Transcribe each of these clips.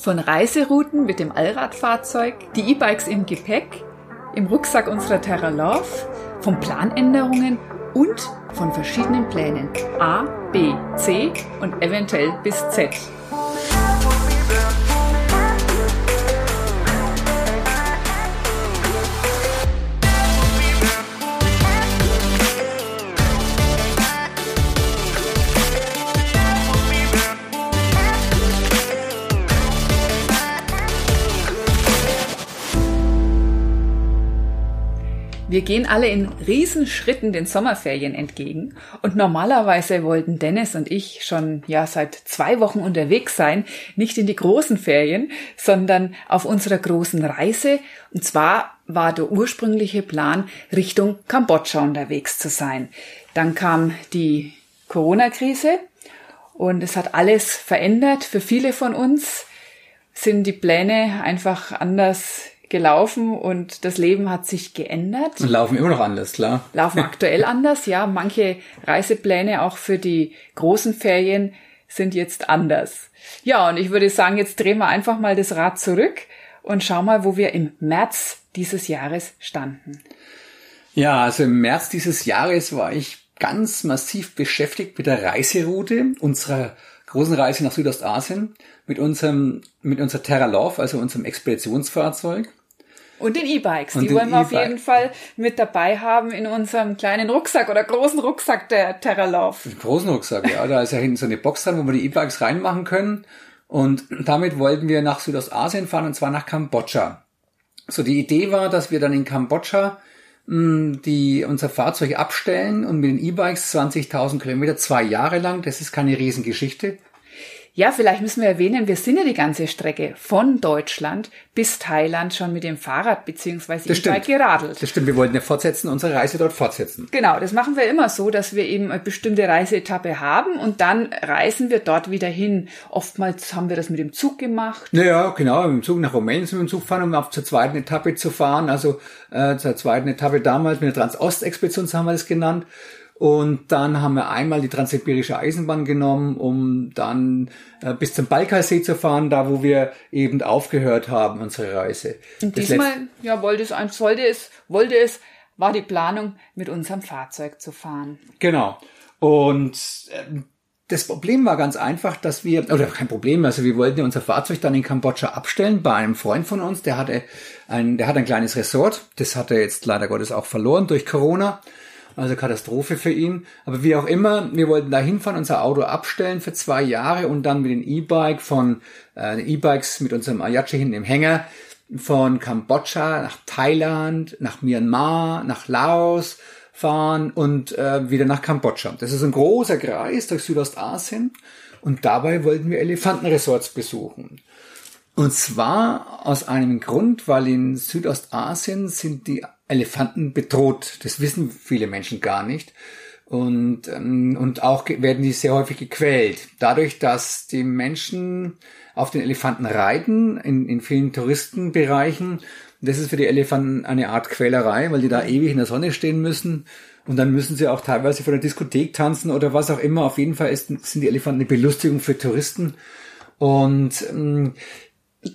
Von Reiserouten mit dem Allradfahrzeug, die E-Bikes im Gepäck, im Rucksack unserer Terra Love, von Planänderungen und von verschiedenen Plänen A, B, C und eventuell bis Z. Wir gehen alle in Riesenschritten den Sommerferien entgegen und normalerweise wollten Dennis und ich schon ja seit zwei Wochen unterwegs sein, nicht in die großen Ferien, sondern auf unserer großen Reise. Und zwar war der ursprüngliche Plan, Richtung Kambodscha unterwegs zu sein. Dann kam die Corona-Krise und es hat alles verändert. Für viele von uns sind die Pläne einfach anders gelaufen und das Leben hat sich geändert. Und laufen immer noch anders, klar. Laufen aktuell anders, ja. Manche Reisepläne auch für die großen Ferien sind jetzt anders. Ja, und ich würde sagen, jetzt drehen wir einfach mal das Rad zurück und schauen mal, wo wir im März dieses Jahres standen. Ja, also im März dieses Jahres war ich ganz massiv beschäftigt mit der Reiseroute unserer großen Reise nach Südostasien mit unserem, mit unserer Terra Love, also unserem Expeditionsfahrzeug. Und den E-Bikes, die wollen wir e auf jeden Fall mit dabei haben in unserem kleinen Rucksack oder großen Rucksack der Terra Love. Großen Rucksack, ja. Da ist ja hinten so eine Box dran, wo wir die E-Bikes reinmachen können. Und damit wollten wir nach Südostasien fahren und zwar nach Kambodscha. So, die Idee war, dass wir dann in Kambodscha mh, hm, die unser Fahrzeug abstellen und mit den E-Bikes 20.000 Kilometer zwei Jahre lang, das ist keine Riesengeschichte, ja, vielleicht müssen wir erwähnen, wir sind ja die ganze Strecke von Deutschland bis Thailand schon mit dem Fahrrad beziehungsweise E-Bike geradelt. Das stimmt, wir wollten ja fortsetzen, unsere Reise dort fortsetzen. Genau, das machen wir immer so, dass wir eben eine bestimmte Reiseetappe haben und dann reisen wir dort wieder hin. Oftmals haben wir das mit dem Zug gemacht. Naja, genau, mit dem Zug nach Rumänien sind wir mit dem Zug fahren, um auf zur zweiten Etappe zu fahren. Also äh, zur zweiten Etappe damals mit der Transost-Expedition, so haben wir das genannt. Und dann haben wir einmal die Transsibirische Eisenbahn genommen, um dann äh, bis zum Balkalsee zu fahren, da wo wir eben aufgehört haben, unsere Reise. Und das diesmal, ja, wollte es, wollte es, wollte es, war die Planung, mit unserem Fahrzeug zu fahren. Genau. Und äh, das Problem war ganz einfach, dass wir, oder kein Problem, also wir wollten unser Fahrzeug dann in Kambodscha abstellen bei einem Freund von uns, der hatte ein, der hat ein kleines Resort, das hat er jetzt leider Gottes auch verloren durch Corona also Katastrophe für ihn. Aber wie auch immer, wir wollten da hinfahren, unser Auto abstellen für zwei Jahre und dann mit dem E-Bike von äh, E-Bikes mit unserem Ayache hinten im Hänger von Kambodscha nach Thailand, nach Myanmar, nach Laos fahren und äh, wieder nach Kambodscha. Das ist ein großer Kreis durch Südostasien und dabei wollten wir Elefantenresorts besuchen. Und zwar aus einem Grund, weil in Südostasien sind die Elefanten bedroht. Das wissen viele Menschen gar nicht. Und, ähm, und auch werden die sehr häufig gequält. Dadurch, dass die Menschen auf den Elefanten reiten, in, in vielen Touristenbereichen, das ist für die Elefanten eine Art Quälerei, weil die da ewig in der Sonne stehen müssen. Und dann müssen sie auch teilweise von der Diskothek tanzen oder was auch immer. Auf jeden Fall ist, sind die Elefanten eine Belustigung für Touristen. Und ähm,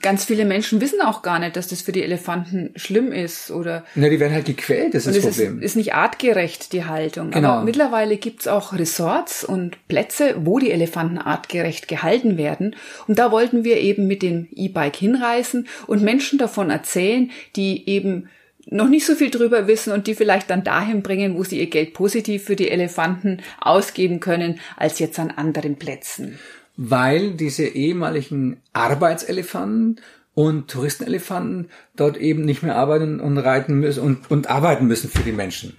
ganz viele Menschen wissen auch gar nicht, dass das für die Elefanten schlimm ist oder. Na, die werden halt gequält, das ist das Problem. Ist, ist nicht artgerecht, die Haltung. Genau. Aber mittlerweile gibt's auch Resorts und Plätze, wo die Elefanten artgerecht gehalten werden. Und da wollten wir eben mit dem E-Bike hinreisen und Menschen davon erzählen, die eben noch nicht so viel drüber wissen und die vielleicht dann dahin bringen, wo sie ihr Geld positiv für die Elefanten ausgeben können, als jetzt an anderen Plätzen weil diese ehemaligen Arbeitselefanten und Touristenelefanten dort eben nicht mehr arbeiten und reiten müssen und, und arbeiten müssen für die Menschen.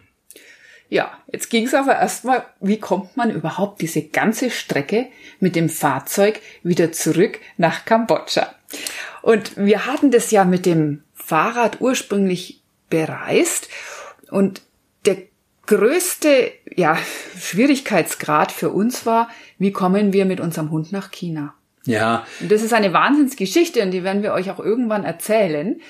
Ja, jetzt ging es aber erstmal, wie kommt man überhaupt diese ganze Strecke mit dem Fahrzeug wieder zurück nach Kambodscha? Und wir hatten das ja mit dem Fahrrad ursprünglich bereist und größte ja, Schwierigkeitsgrad für uns war, wie kommen wir mit unserem Hund nach China? Ja. Und das ist eine Wahnsinnsgeschichte und die werden wir euch auch irgendwann erzählen.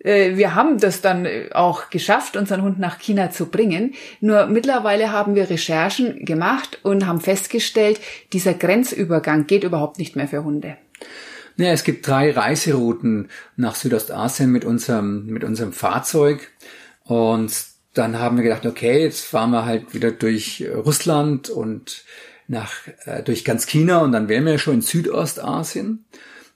Äh, wir haben das dann auch geschafft, unseren Hund nach China zu bringen. Nur mittlerweile haben wir Recherchen gemacht und haben festgestellt, dieser Grenzübergang geht überhaupt nicht mehr für Hunde. Naja, es gibt drei Reiserouten nach Südostasien mit unserem, mit unserem Fahrzeug. Und dann haben wir gedacht, okay, jetzt fahren wir halt wieder durch Russland und nach, äh, durch ganz China und dann wären wir schon in Südostasien.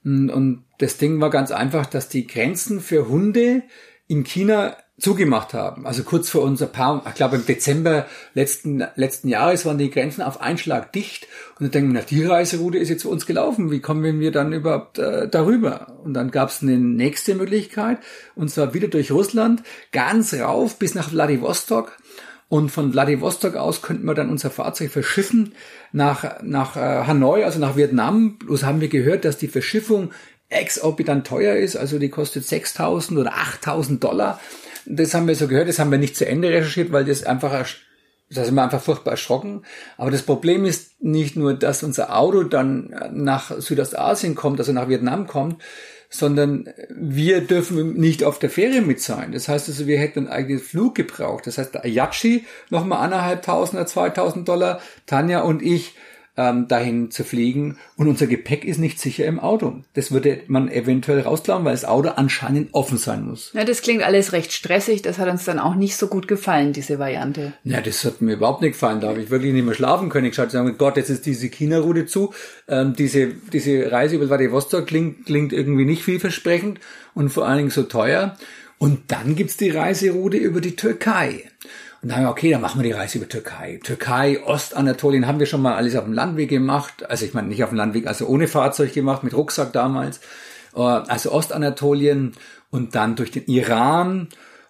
Und, und das Ding war ganz einfach, dass die Grenzen für Hunde in China zugemacht haben. Also kurz vor unser paar, ich glaube im Dezember letzten, letzten Jahres waren die Grenzen auf Einschlag dicht. Und dann denken wir, na, die Reiseroute ist jetzt für uns gelaufen. Wie kommen wir dann überhaupt äh, darüber? Und dann gab es eine nächste Möglichkeit, und zwar wieder durch Russland, ganz rauf bis nach Vladivostok. Und von Vladivostok aus könnten wir dann unser Fahrzeug verschiffen nach, nach äh, Hanoi, also nach Vietnam. Bloß haben wir gehört, dass die Verschiffung exorbitant teuer ist. Also die kostet 6.000 oder 8.000 Dollar. Das haben wir so gehört, das haben wir nicht zu Ende recherchiert, weil das einfach, da sind wir einfach furchtbar erschrocken. Aber das Problem ist nicht nur, dass unser Auto dann nach Südostasien kommt, also nach Vietnam kommt, sondern wir dürfen nicht auf der Fähre mit sein. Das heißt also, wir hätten einen eigenen Flug gebraucht. Das heißt, der Ayachi nochmal anderthalb Tausend oder zweitausend Dollar, Tanja und ich ähm, dahin zu fliegen und unser Gepäck ist nicht sicher im Auto. Das würde man eventuell rausklauen, weil das Auto anscheinend offen sein muss. Ja, das klingt alles recht stressig. Das hat uns dann auch nicht so gut gefallen, diese Variante. Ja, das hat mir überhaupt nicht gefallen. Da habe ich wirklich nicht mehr schlafen können. Ich schaute sagen, Gott, jetzt ist diese China-Route zu. Ähm, diese, diese Reise über Vladivostok klingt, klingt irgendwie nicht vielversprechend und vor allen Dingen so teuer. Und dann gibt's die Reiseroute über die Türkei. Und dann haben wir, okay, dann machen wir die Reise über Türkei. Türkei, Ostanatolien haben wir schon mal alles auf dem Landweg gemacht. Also ich meine nicht auf dem Landweg, also ohne Fahrzeug gemacht, mit Rucksack damals. Äh, also Ostanatolien und dann durch den Iran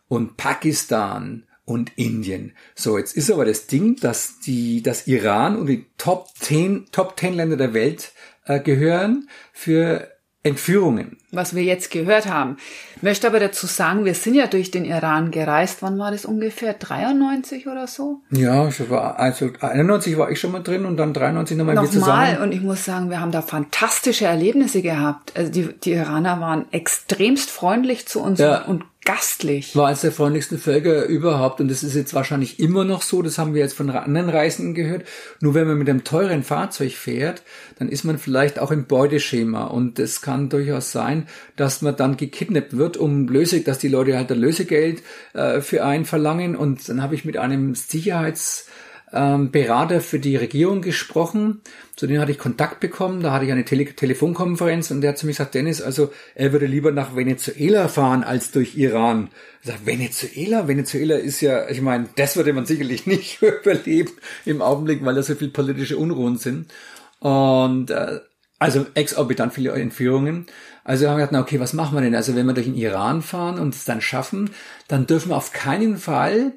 und Pakistan und Indien. So, jetzt ist aber das Ding, dass die, das Iran und die Top 10, Top 10 Länder der Welt äh, gehören für Entführungen. Was wir jetzt gehört haben. Ich möchte aber dazu sagen, wir sind ja durch den Iran gereist. Wann war das ungefähr? 93 oder so? Ja, ich war, also 91 war ich schon mal drin und dann 93 nochmal wieder zusammen. Nochmal. Und ich muss sagen, wir haben da fantastische Erlebnisse gehabt. Also die, die Iraner waren extremst freundlich zu uns ja. und gastlich. War eines der freundlichsten Völker überhaupt und das ist jetzt wahrscheinlich immer noch so, das haben wir jetzt von anderen Reisenden gehört. Nur wenn man mit einem teuren Fahrzeug fährt, dann ist man vielleicht auch im Beuteschema und es kann durchaus sein, dass man dann gekidnappt wird, um Löse, dass die Leute halt ein Lösegeld äh, für einen verlangen und dann habe ich mit einem Sicherheits ähm, Berater für die Regierung gesprochen. Zu denen hatte ich Kontakt bekommen. Da hatte ich eine Tele Telefonkonferenz und der hat zu mir gesagt, Dennis, also er würde lieber nach Venezuela fahren als durch Iran. Ich sage, Venezuela? Venezuela ist ja, ich meine, das würde man sicherlich nicht überleben im Augenblick, weil da so viel politische Unruhen sind. Und äh, also exorbitant viele Entführungen. Also haben wir gedacht, na okay, was machen wir denn? Also wenn wir durch den Iran fahren und es dann schaffen, dann dürfen wir auf keinen Fall,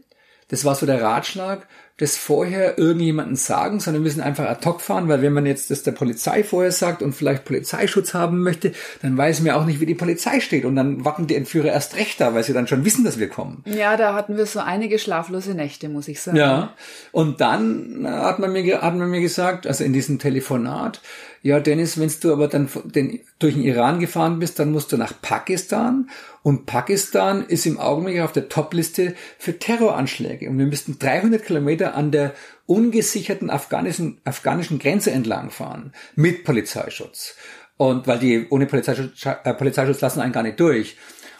das war so der Ratschlag, das vorher irgendjemanden sagen, sondern wir müssen einfach ad hoc fahren, weil wenn man jetzt das der Polizei vorher sagt und vielleicht Polizeischutz haben möchte, dann weiß man ja auch nicht, wie die Polizei steht und dann warten die Entführer erst recht da, weil sie dann schon wissen, dass wir kommen. Ja, da hatten wir so einige schlaflose Nächte, muss ich sagen. Ja, und dann hat man mir, hat man mir gesagt, also in diesem Telefonat, ja, Dennis, wenn du aber dann den, durch den Iran gefahren bist, dann musst du nach Pakistan. Und Pakistan ist im Augenblick auf der Topliste für Terroranschläge. Und wir müssten 300 Kilometer an der ungesicherten afghanischen, afghanischen Grenze entlang fahren. Mit Polizeischutz. Und weil die ohne Polizeischutz, äh, Polizeischutz lassen einen gar nicht durch.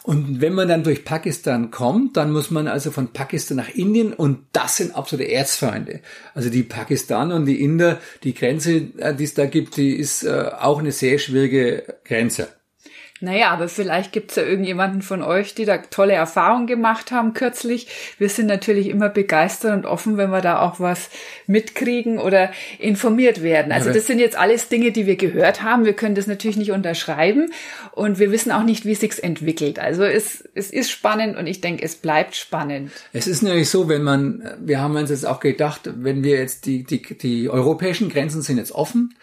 Und wenn man dann durch Pakistan kommt, dann muss man also von Pakistan nach Indien und das sind absolute Erzfeinde. Also die Pakistaner und die Inder, die Grenze, äh, die es da gibt, die ist äh, auch eine sehr schwierige Grenze. Naja, aber vielleicht gibt's ja irgendjemanden von euch, die da tolle Erfahrungen gemacht haben kürzlich. Wir sind natürlich immer begeistert und offen, wenn wir da auch was mitkriegen oder informiert werden. Also das sind jetzt alles Dinge, die wir gehört haben. Wir können das natürlich nicht unterschreiben und wir wissen auch nicht, wie sich's entwickelt. Also es, es ist spannend und ich denke, es bleibt spannend. Es ist nämlich so, wenn man, wir haben uns jetzt auch gedacht, wenn wir jetzt die, die, die europäischen Grenzen sind jetzt offen,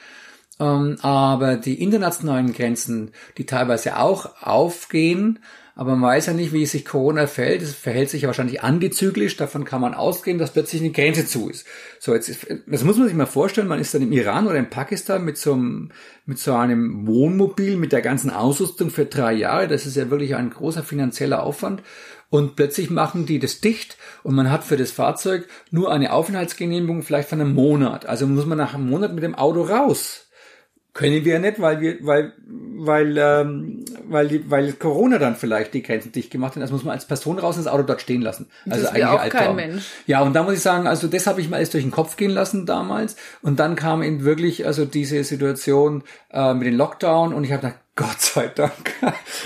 aber die internationalen Grenzen, die teilweise auch aufgehen, aber man weiß ja nicht, wie sich Corona verhält. Es verhält sich ja wahrscheinlich antizyklisch. Davon kann man ausgehen, dass plötzlich eine Grenze zu ist. So, jetzt, das muss man sich mal vorstellen. Man ist dann im Iran oder in Pakistan mit so einem, mit so einem Wohnmobil, mit der ganzen Ausrüstung für drei Jahre. Das ist ja wirklich ein großer finanzieller Aufwand. Und plötzlich machen die das dicht und man hat für das Fahrzeug nur eine Aufenthaltsgenehmigung vielleicht von einem Monat. Also muss man nach einem Monat mit dem Auto raus. Können wir nicht, weil wir, weil, weil, ähm, weil, die, weil Corona dann vielleicht die Grenzen dicht gemacht hat. Also muss man als Person raus das Auto dort stehen lassen. Also das eigentlich auch kein Mensch. Ja, und da muss ich sagen, also das habe ich mal alles durch den Kopf gehen lassen damals. Und dann kam eben wirklich also diese Situation äh, mit dem Lockdown und ich habe gedacht, Gott sei Dank.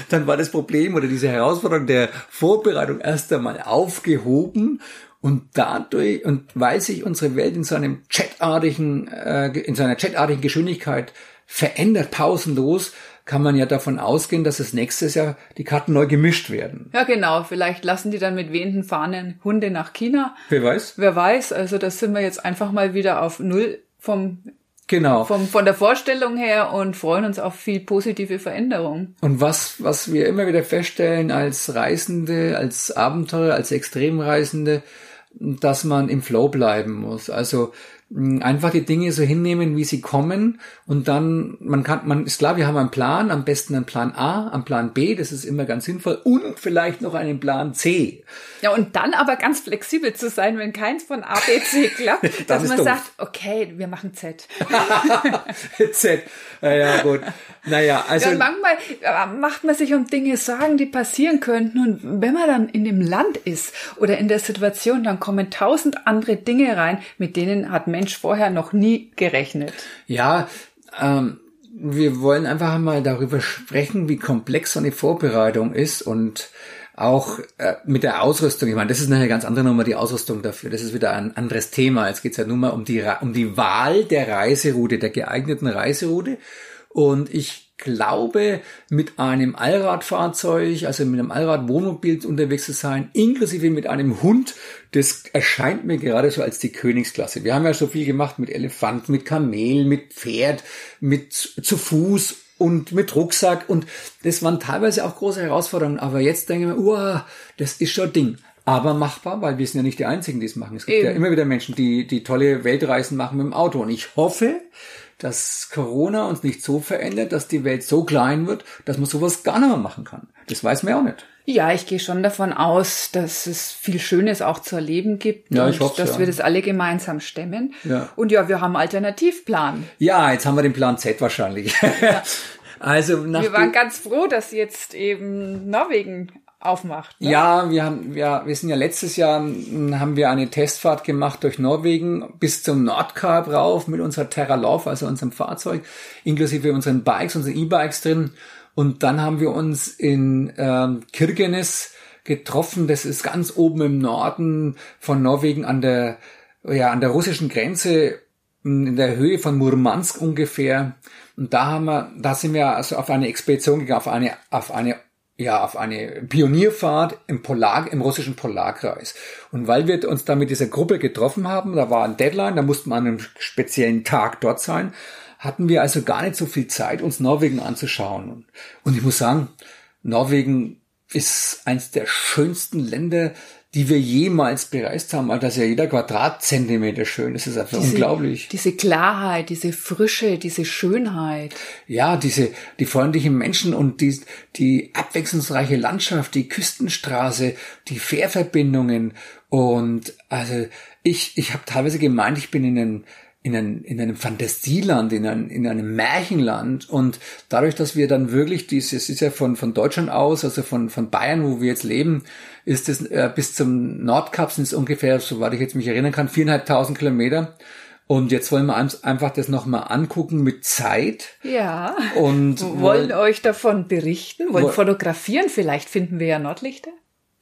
Dann war das Problem oder diese Herausforderung der Vorbereitung erst einmal aufgehoben und dadurch, und weil sich unsere Welt in so einem chatartigen, äh, in so einer chatartigen Geschwindigkeit verändert, pausenlos, kann man ja davon ausgehen, dass es nächstes Jahr die Karten neu gemischt werden. Ja, genau. Vielleicht lassen die dann mit wehenden Fahnen Hunde nach China. Wer weiß? Wer weiß. Also das sind wir jetzt einfach mal wieder auf Null vom Genau. Vom, von der Vorstellung her und freuen uns auf viel positive Veränderung. Und was, was wir immer wieder feststellen als Reisende, als Abenteurer, als Extremreisende, dass man im Flow bleiben muss. Also einfach die Dinge so hinnehmen, wie sie kommen und dann, man kann, man ist klar, wir haben einen Plan, am besten einen Plan A, einen Plan B, das ist immer ganz sinnvoll und vielleicht noch einen Plan C. Ja, und dann aber ganz flexibel zu sein, wenn keins von A, B, C klappt, dass man doof. sagt, okay, wir machen Z. Z. Ja, gut. Naja, also. Ja, manchmal äh, macht man sich um Dinge Sorgen, die passieren könnten und wenn man dann in dem Land ist oder in der Situation, dann kommen tausend andere Dinge rein, mit denen hat Mensch vorher noch nie gerechnet. Ja, ähm, wir wollen einfach mal darüber sprechen, wie komplex so eine Vorbereitung ist und auch äh, mit der Ausrüstung. Ich meine, das ist eine ganz andere Nummer, die Ausrüstung dafür. Das ist wieder ein anderes Thema. Jetzt geht es ja nur mal um die, um die Wahl der Reiseroute, der geeigneten Reiseroute. Und ich glaube, mit einem Allradfahrzeug, also mit einem Allradwohnmobil unterwegs zu sein, inklusive mit einem Hund, das erscheint mir gerade so als die Königsklasse. Wir haben ja so viel gemacht mit Elefant, mit Kamel, mit Pferd, mit zu Fuß und mit Rucksack und das waren teilweise auch große Herausforderungen, aber jetzt denke ich mir, uah, das ist schon Ding. Aber machbar, weil wir sind ja nicht die Einzigen, die es machen. Es gibt Eben. ja immer wieder Menschen, die, die tolle Weltreisen machen mit dem Auto. Und ich hoffe, dass Corona uns nicht so verändert, dass die Welt so klein wird, dass man sowas gar nicht mehr machen kann. Das weiß man ja auch nicht. Ja, ich gehe schon davon aus, dass es viel Schönes auch zu erleben gibt ja, ich hoffe, dass ja. wir das alle gemeinsam stemmen. Ja. Und ja, wir haben einen Alternativplan. Ja, jetzt haben wir den Plan Z wahrscheinlich. Ja. also nach wir waren ganz froh, dass jetzt eben Norwegen aufmacht. Ne? Ja, wir haben, wir, wir sind ja letztes Jahr haben wir eine Testfahrt gemacht durch Norwegen bis zum Nordkap rauf mit unserer Terra Love, also unserem Fahrzeug, inklusive unseren Bikes, unseren E-Bikes drin. Und dann haben wir uns in ähm, Kirkenes getroffen. Das ist ganz oben im Norden von Norwegen an der, ja, an der russischen Grenze in der Höhe von Murmansk ungefähr. Und da haben wir, da sind wir also auf eine Expedition gegangen, auf eine, auf eine ja, auf eine Pionierfahrt im Polar, im russischen Polarkreis. Und weil wir uns da mit dieser Gruppe getroffen haben, da war ein Deadline, da mussten wir an einem speziellen Tag dort sein, hatten wir also gar nicht so viel Zeit, uns Norwegen anzuschauen. Und ich muss sagen, Norwegen ist eins der schönsten Länder, die wir jemals bereist haben, weil das ja jeder Quadratzentimeter schön ist. Das ist einfach diese, unglaublich. Diese Klarheit, diese Frische, diese Schönheit. Ja, diese, die freundlichen Menschen und die, die abwechslungsreiche Landschaft, die Küstenstraße, die Fährverbindungen und also ich, ich habe teilweise gemeint, ich bin in einem in, ein, in einem Fantasieland, in, ein, in einem Märchenland. Und dadurch, dass wir dann wirklich dieses, ist ja von, von Deutschland aus, also von, von Bayern, wo wir jetzt leben, ist es äh, bis zum Nordkap sind es ungefähr, soweit ich jetzt mich erinnern kann, viereinhalbtausend Kilometer. Und jetzt wollen wir uns einfach das nochmal angucken mit Zeit. Ja. Und wollen, wollen euch davon berichten, wollen fotografieren. Vielleicht finden wir ja Nordlichter.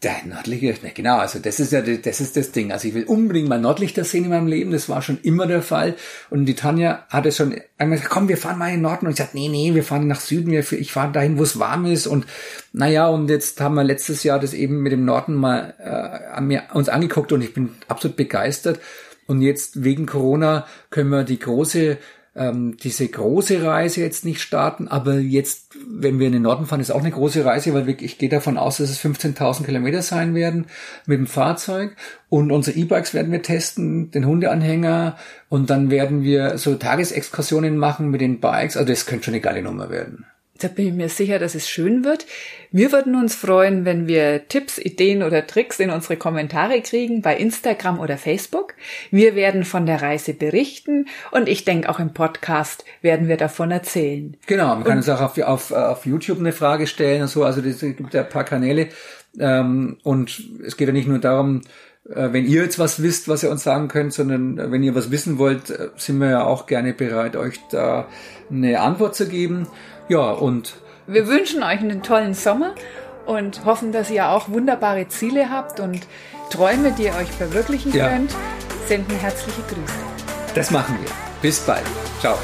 Der Nordlichter, genau, also das ist ja das ist das Ding. Also ich will unbedingt mal Nordlichter sehen in meinem Leben, das war schon immer der Fall. Und die Tanja hat es schon einmal gesagt, komm, wir fahren mal in den Norden. Und ich sagte, nee, nee, wir fahren nach Süden, ich fahre dahin, wo es warm ist. Und naja, und jetzt haben wir letztes Jahr das eben mit dem Norden mal äh, an mir, uns angeguckt und ich bin absolut begeistert. Und jetzt wegen Corona können wir die große ähm, diese große Reise jetzt nicht starten, aber jetzt, wenn wir in den Norden fahren, ist auch eine große Reise, weil ich gehe davon aus, dass es 15.000 Kilometer sein werden mit dem Fahrzeug. Und unsere E-Bikes werden wir testen, den Hundeanhänger. Und dann werden wir so Tagesexkursionen machen mit den Bikes, also das könnte schon eine geile Nummer werden. Da bin ich mir sicher, dass es schön wird. Wir würden uns freuen, wenn wir Tipps, Ideen oder Tricks in unsere Kommentare kriegen bei Instagram oder Facebook. Wir werden von der Reise berichten und ich denke auch im Podcast werden wir davon erzählen. Genau, man kann und, uns auch auf, auf, auf YouTube eine Frage stellen und so. Also es gibt ja ein paar Kanäle. Ähm, und es geht ja nicht nur darum, äh, wenn ihr jetzt was wisst, was ihr uns sagen könnt, sondern äh, wenn ihr was wissen wollt, äh, sind wir ja auch gerne bereit, euch da eine Antwort zu geben. Ja, und wir wünschen euch einen tollen Sommer und hoffen, dass ihr auch wunderbare Ziele habt und Träume, die ihr euch verwirklichen ja. könnt. Senden herzliche Grüße. Das machen wir. Bis bald. Ciao.